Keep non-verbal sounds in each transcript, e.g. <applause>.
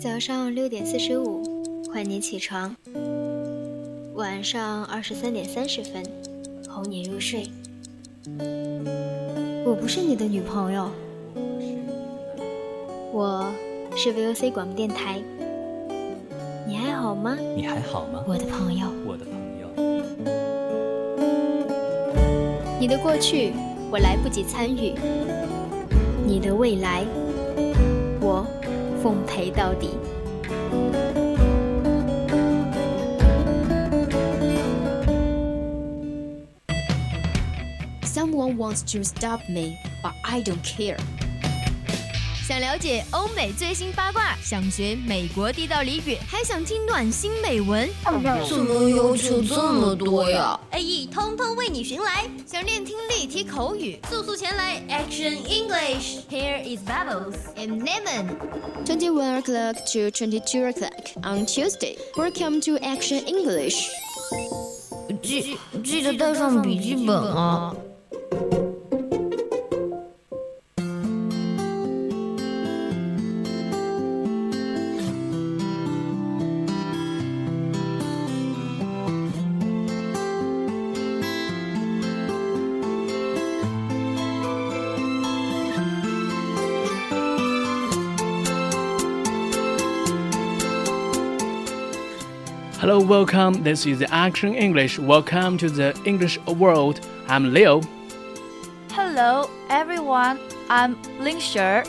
早上六点四十五，唤你起床；晚上二十三点三十分，哄你入睡。我不是你的女朋友，我是 VOC 广播电台。你还好吗？你还好吗？我的朋友，我的朋友。你的过去我来不及参与，你的未来我奉陪到底。Someone wants to stop me, but I don't care. 想了解欧美最新八卦，想学美国地道俚语，还想听暖心美文，怎么要求这么多呀？AE 通通为你寻来。想练听力、提口语，速速前来 Action English。Here is Bubbles and Lemon。Twenty-one o'clock to twenty-two o'clock on Tuesday. Welcome to Action English。记记得带上笔记本啊。Hello, welcome. This is Action English. Welcome to the English world. I'm Leo. Hello, everyone. I'm Lin Sher.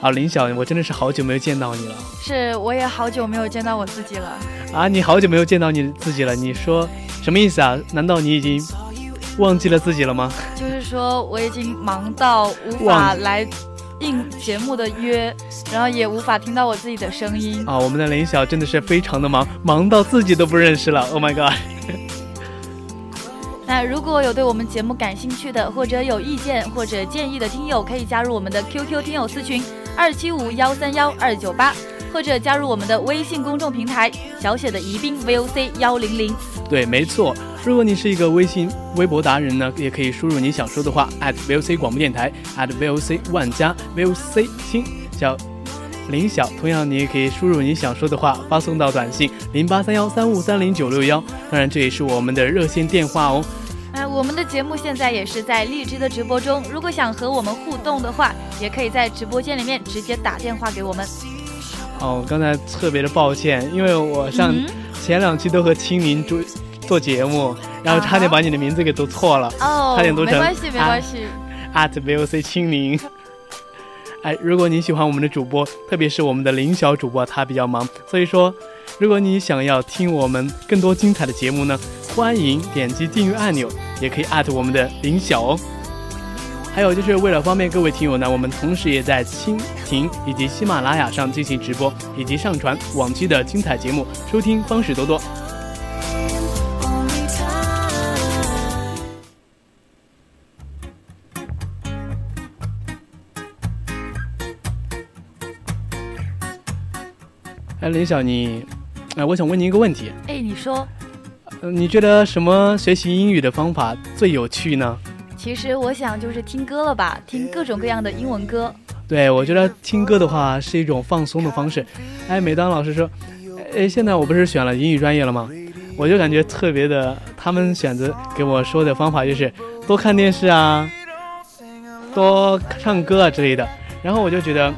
啊，林晓，我真的是好久没有见到你了。是，我也好久没有见到我自己了。啊，你好久没有见到你自己了？你说什么意思啊？难道你已经忘记了自己了吗？就是说，我已经忙到无法来。 应节目的约，然后也无法听到我自己的声音啊！我们的林晓真的是非常的忙，忙到自己都不认识了。Oh my god！<laughs> 那如果有对我们节目感兴趣的，或者有意见或者建议的听友，可以加入我们的 QQ 听友私群二七五幺三幺二九八。或者加入我们的微信公众平台，小写的宜宾 VOC 幺零零。对，没错。如果你是一个微信、微博达人呢，也可以输入你想说的话 @VOC 广播电台 @VOC 万家 VOC 亲小林晓。同样，你也可以输入你想说的话，发送到短信零八三幺三五三零九六幺。当然，这也是我们的热线电话哦。哎，我们的节目现在也是在荔枝的直播中。如果想和我们互动的话，也可以在直播间里面直接打电话给我们。哦，刚才特别的抱歉，因为我上前两期都和青柠做做节目，然后差点把你的名字给读错了，差点读成。没关系，没关系。at voc 青柠。<laughs> 哎，如果你喜欢我们的主播，特别是我们的林小主播，他比较忙，所以说，如果你想要听我们更多精彩的节目呢，欢迎点击订阅按钮，也可以 at 我们的林小哦。还有就是为了方便各位听友呢，我们同时也在蜻蜓以及喜马拉雅上进行直播，以及上传往期的精彩节目，收听方式多多。哎，林晓，你，哎，我想问您一个问题。哎，你说。嗯，你觉得什么学习英语的方法最有趣呢？其实我想就是听歌了吧，听各种各样的英文歌。对，我觉得听歌的话是一种放松的方式。哎，每当老师说，哎，现在我不是选了英语专业了吗？我就感觉特别的，他们选择给我说的方法就是多看电视啊，多唱歌啊之类的。然后我就觉得，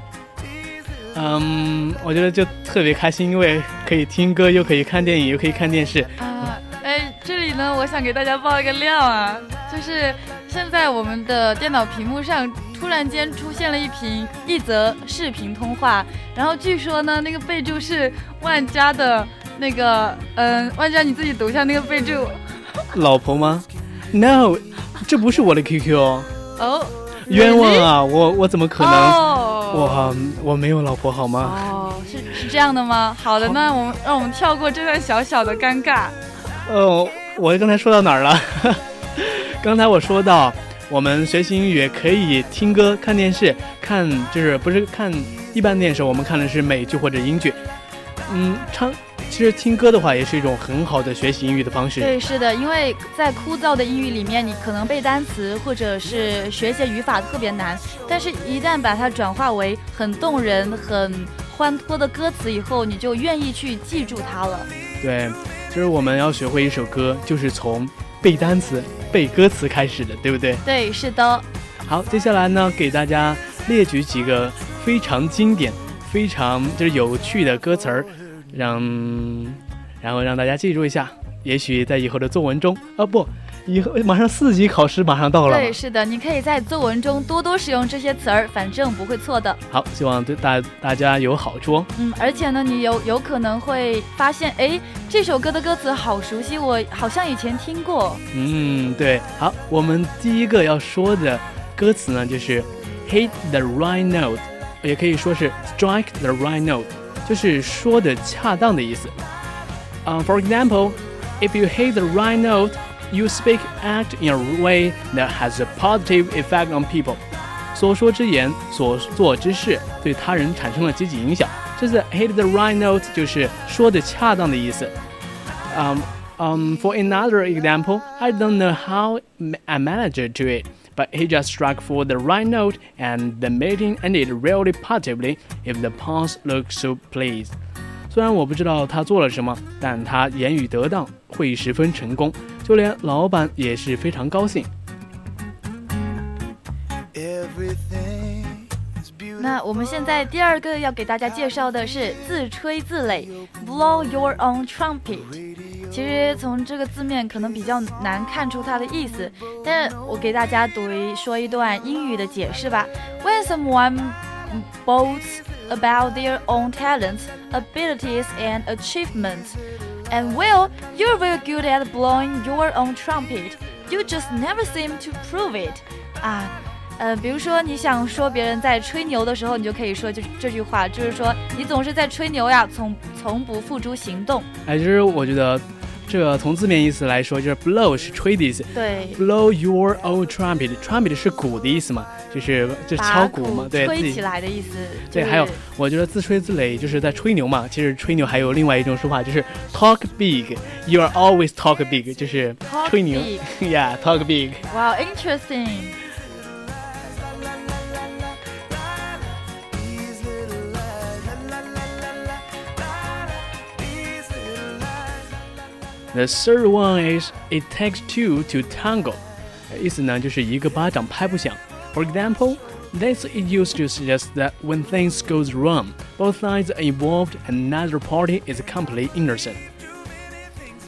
嗯，我觉得就特别开心，因为可以听歌，又可以看电影，又可以看电视。啊，哎，这里呢，我想给大家爆一个料啊，就是。现在我们的电脑屏幕上突然间出现了一屏一则视频通话，然后据说呢，那个备注是万家的那个，嗯，万家你自己读一下那个备注。老婆吗？No，这不是我的 QQ 哦。冤枉啊！我我怎么可能？我我没有老婆好吗？哦，是是这样的吗？好的，那我们让我们跳过这段小小的尴尬。哦，我刚才说到哪儿了？刚才我说到，我们学习英语可以听歌、看电视，看就是不是看一般电视，我们看的是美剧或者英剧。嗯，唱其实听歌的话也是一种很好的学习英语的方式。对，是的，因为在枯燥的英语里面，你可能背单词或者是学一些语法特别难，但是一旦把它转化为很动人、很。欢脱的歌词以后，你就愿意去记住它了。对，就是我们要学会一首歌，就是从背单词、背歌词开始的，对不对？对，是的。好，接下来呢，给大家列举几个非常经典、非常就是有趣的歌词儿，让然后让大家记住一下。也许在以后的作文中，啊不。以后马上四级考试马上到了，对，是的，你可以在作文中多多使用这些词儿，反正不会错的。好，希望对大大家有好处哦。嗯，而且呢，你有有可能会发现，哎，这首歌的歌词好熟悉，我好像以前听过。嗯，对。好，我们第一个要说的歌词呢，就是 hit the right note，也可以说是 strike the right note，就是说的恰当的意思。嗯，for example，if you hit the right note。You speak, act in a way that has a positive effect on people. 所说之言，所做之事，对他人产生了积极影响。这是 hit the right note，就是说的恰当的意思。Um, um, for another example, I don't know how I managed to it, but he just struck for the right note, and the meeting ended really positively. If the boss looked so pleased. 虽然我不知道他做了什么，但他言语得当，会议十分成功， 就连老板也是非常高兴。那我们现在第二个要给大家介绍的是自吹自擂，blow your own trumpet。其实从这个字面可能比较难看出它的意思，但我给大家读一说一段英语的解释吧。When someone boasts about their own talents, abilities, and achievements. And well, you're very good at blowing your own trumpet. You just never seem to prove it. 啊，呃，比如说你想说别人在吹牛的时候，你就可以说这这句话，就是说你总是在吹牛呀，从从不付诸行动。哎，其实我觉得。这从字面意思来说，就是 blow 是吹的意思。对，blow your own trumpet，trumpet 是鼓的意思嘛，就是就是敲鼓嘛，对，吹起来的意思。对，还有我觉得自吹自擂就是在吹牛嘛。其实吹牛还有另外一种说法，就是 talk big，you are always talk big，就是吹牛。Yeah，talk big。Wow，interesting。The third one is it takes two to tango，意思呢就是一个巴掌拍不响。For example, this is used to suggest that when things goes wrong, both sides are involved and neither party is completely innocent.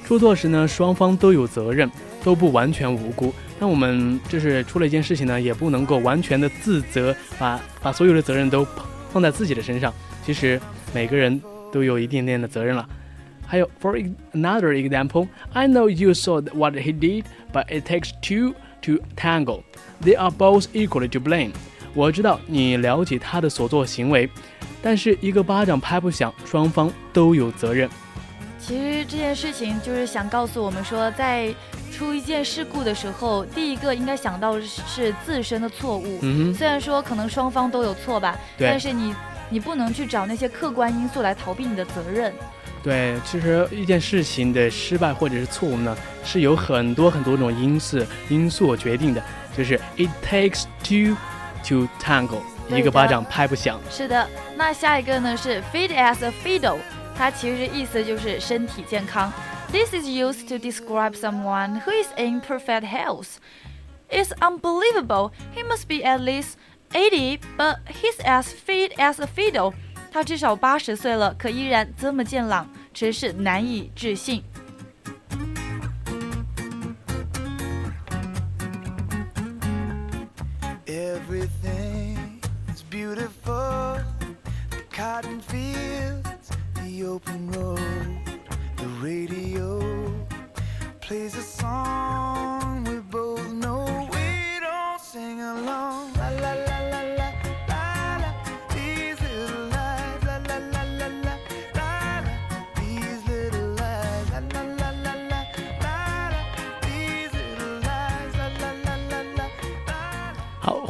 出错时呢，双方都有责任，都不完全无辜。那我们就是出了一件事情呢，也不能够完全的自责，把把所有的责任都放在自己的身上。其实每个人都有一点点的责任了。还有，for another example, I know you saw what he did, but it takes two to tangle. They are both equally to blame. 我知道你了解他的所作行为，但是一个巴掌拍不响，双方都有责任。其实这件事情就是想告诉我们说，在出一件事故的时候，第一个应该想到是自身的错误。嗯虽然说可能双方都有错吧，但是你你不能去找那些客观因素来逃避你的责任。对，其实一件事情的失败或者是错误呢，是有很多很多种因素因素决定的。就是 it takes two to tango，一个巴掌拍不响。是的，那下一个呢是 fit as a fiddle，它其实意思就是身体健康。This is used to describe someone who is in perfect health. It's unbelievable. He must be at least eighty, but he's as fit as a fiddle. 他至少八十岁了，可依然这么健朗，真是难以置信。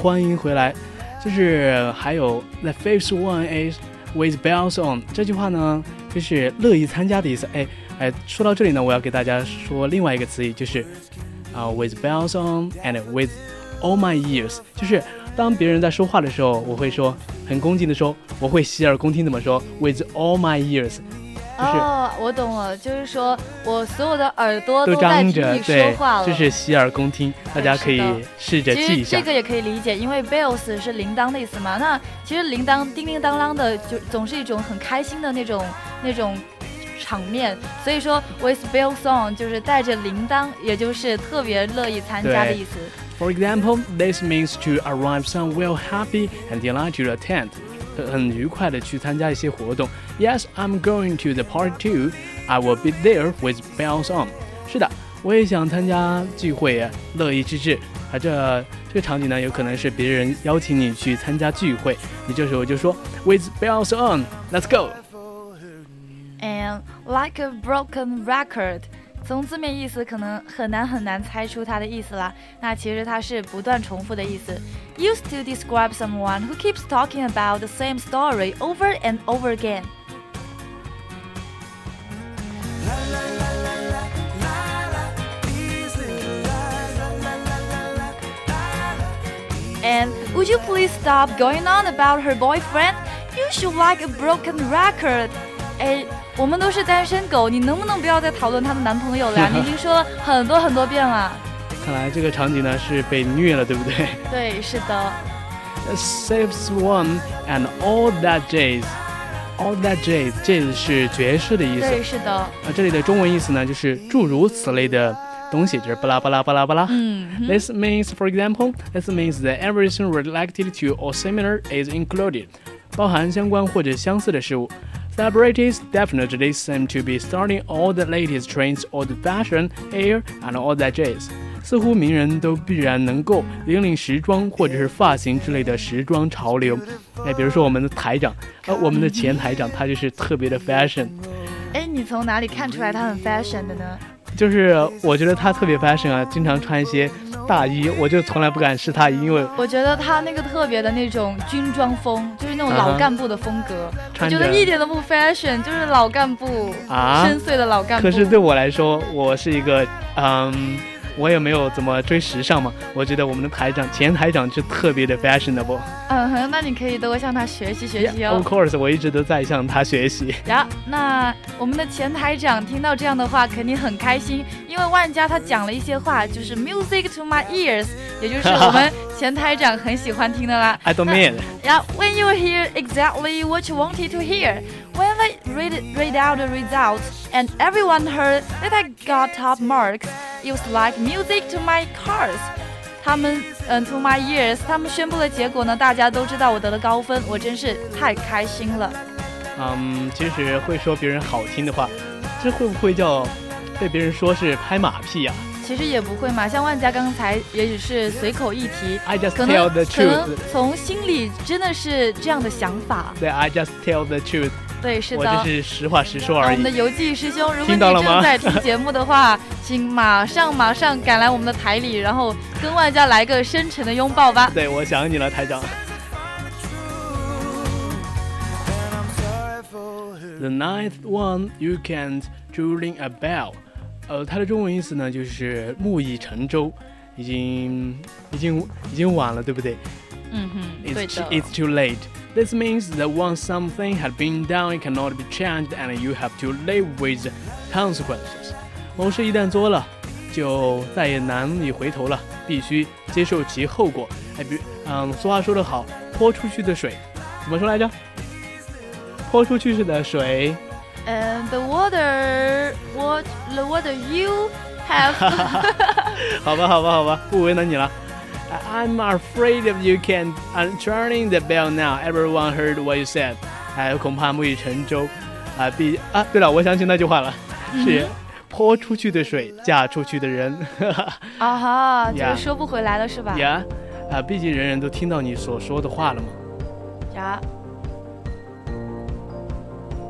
欢迎回来，就是还有 the fifth one is with bells on 这句话呢，就是乐意参加的意思。哎哎，说到这里呢，我要给大家说另外一个词语，就是啊 with bells on and with all my ears，就是当别人在说话的时候，我会说很恭敬的说，我会洗耳恭听怎么说？With all my ears。哦，我懂了，就是说我所有的耳朵都在听你说话了，就是洗耳恭听，大家可以试着记一下。这个也可以理解，因为 bells 是铃铛的意思嘛。那其实铃铛叮叮当当的，就总是一种很开心的那种那种场面。所以说，with bell song 就是带着铃铛，也就是特别乐意参加的意思。For example, this means to arrive somewhere happy and delighted to attend. 很愉快的去参加一些活动。Yes, I'm going to the party too. I will be there with bells on. 是的，我也想参加聚会，乐意之至。啊，这这个场景呢，有可能是别人邀请你去参加聚会，你这时候就说 with bells on, let's go. And like a broken record. 从字面意思可能很难很难猜出它的意思啦。那其实它是不断重复的意思，used to describe someone who keeps talking about the same story over and over again. And would you please stop going on about her boyfriend? You should like a broken record. 哎。 我们都是单身狗，你能不能不要再讨论她的男朋友了呀？你已经说了很多很多遍了。看来这个场景呢是被虐了，对不对？对，是的。Saves one and all that jazz, all that jazz, jazz 是爵士的意思。对，是的。啊，这里的中文意思呢就是诸如此类的东西，就是巴拉巴拉巴拉巴拉。嗯。This means, for example, this means that everything related to or similar is included，包含相关或者相似的事物。Celebrities definitely seem to be starting all the latest trends or the fashion, hair, and all that jazz。似乎名人都必然能够引领时装或者是发型之类的时装潮流。哎，比如说我们的台长，呃，我们的前台长，他就是特别的 fashion。哎，你从哪里看出来他很 fashion 的呢？ 就是我觉得他特别 fashion 啊，经常穿一些大衣，我就从来不敢试他衣，因为我觉得他那个特别的那种军装风，就是那种老干部的风格，我觉得一点都不 fashion，就是老干部啊，深邃的老干部。可是对我来说，我是一个嗯。我也没有怎么追时尚嘛，我觉得我们的台长前台长就特别的 fashionable。嗯哼，那你可以多向他学习学习哦。Of course，我一直都在向他学习。呀，那我们的前台长听到这样的话肯定很开心，因为万家他讲了一些话，就是 music to my ears，也就是我们 <laughs> 前台长很喜欢听的啦。I don't mean。<laughs> 呀，When you hear exactly what you wanted to hear。When I read, read out the results and everyone heard that I got top marks, it was like music to my cars. 他们嗯、uh,，to my ears，他们宣布了结果呢，大家都知道我得了高分，我真是太开心了。嗯，其实会说别人好听的话，这会不会叫被别人说是拍马屁呀、啊？ 其实也不会嘛，像万家刚才也只是随口一提，可能可能从心里真的是这样的想法。对，I just tell the truth。对，是的，我就是实话实说而已。我们的游记师兄，如果你正在听节目的话，请马上马上赶来我们的台里，然后跟万家来个深沉的拥抱吧。对，我想你了，台长。The ninth one, you can't ring a bell. 呃，它的中文意思呢，就是木已成舟，已经已经已经晚了，对不对？嗯哼，对的。It's too late. This means that once something has been done, it cannot be changed, and you have to live with consequences. 某事一旦做了，就再也难以回头了，必须接受其后果。哎，比嗯，俗话说得好，泼出去的水，怎么说来着？泼出去的水。And the water, what the water you have? 好吧，好吧，好吧，不为难你了。I'm afraid of you can. I'm turning the bell now. Everyone heard what you said. 哎，恐怕木已成舟。啊，必啊，对了，我想起那句话了，是泼出去的水，嫁出去的人。啊哈，就是说不回来了，是吧？呀，啊，毕竟人人都听到你所说的话了嘛。呀。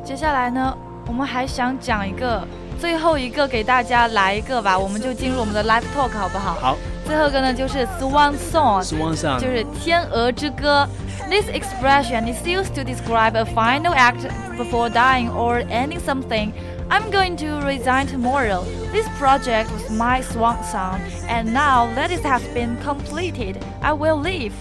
接下来呢？我们还想讲一个，最后一个给大家来一个吧，我们就进入我们的 live talk 好不好？好。最后一个呢就是 swan song，swan song 就是天鹅之歌。This expression is used to describe a final act before dying or ending something. I'm going to resign tomorrow. This project was my swan song, and now that it has been completed, I will leave.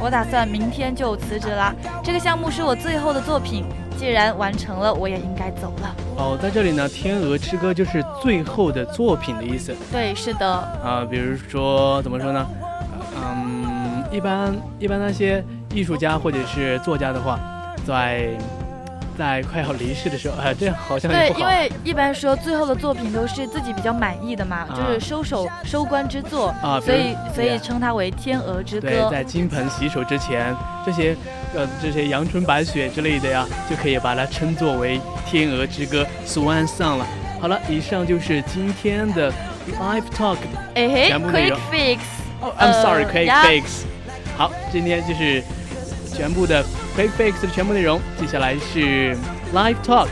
我打算明天就辞职啦。这个项目是我最后的作品，既然完成了，我也应该走了。哦，在这里呢，《天鹅之歌》就是最后的作品的意思对，是的，啊。比如说怎么说呢？嗯，一般一般那些艺术家或者是作家的话，在在快要离世的时候，哎，<laughs> 这样好像也对，因为一般说最后的作品都是自己比较满意的嘛，啊就是收手收官之作，啊。所以所以称它为《天鹅之歌对，》。在金盆洗手之前，这些呃这些阳春白雪之类的呀，就可以把它称作为《天鹅之歌》Swan Song 了。好了，以上就是今天的 Live Talk。哎嘿全部内容 Fix，哦、i m 呃 sorry，Quick 呀 Fix。好，今天就是全部的 Quick Fix 的全部内容。接下来是 Live Talk。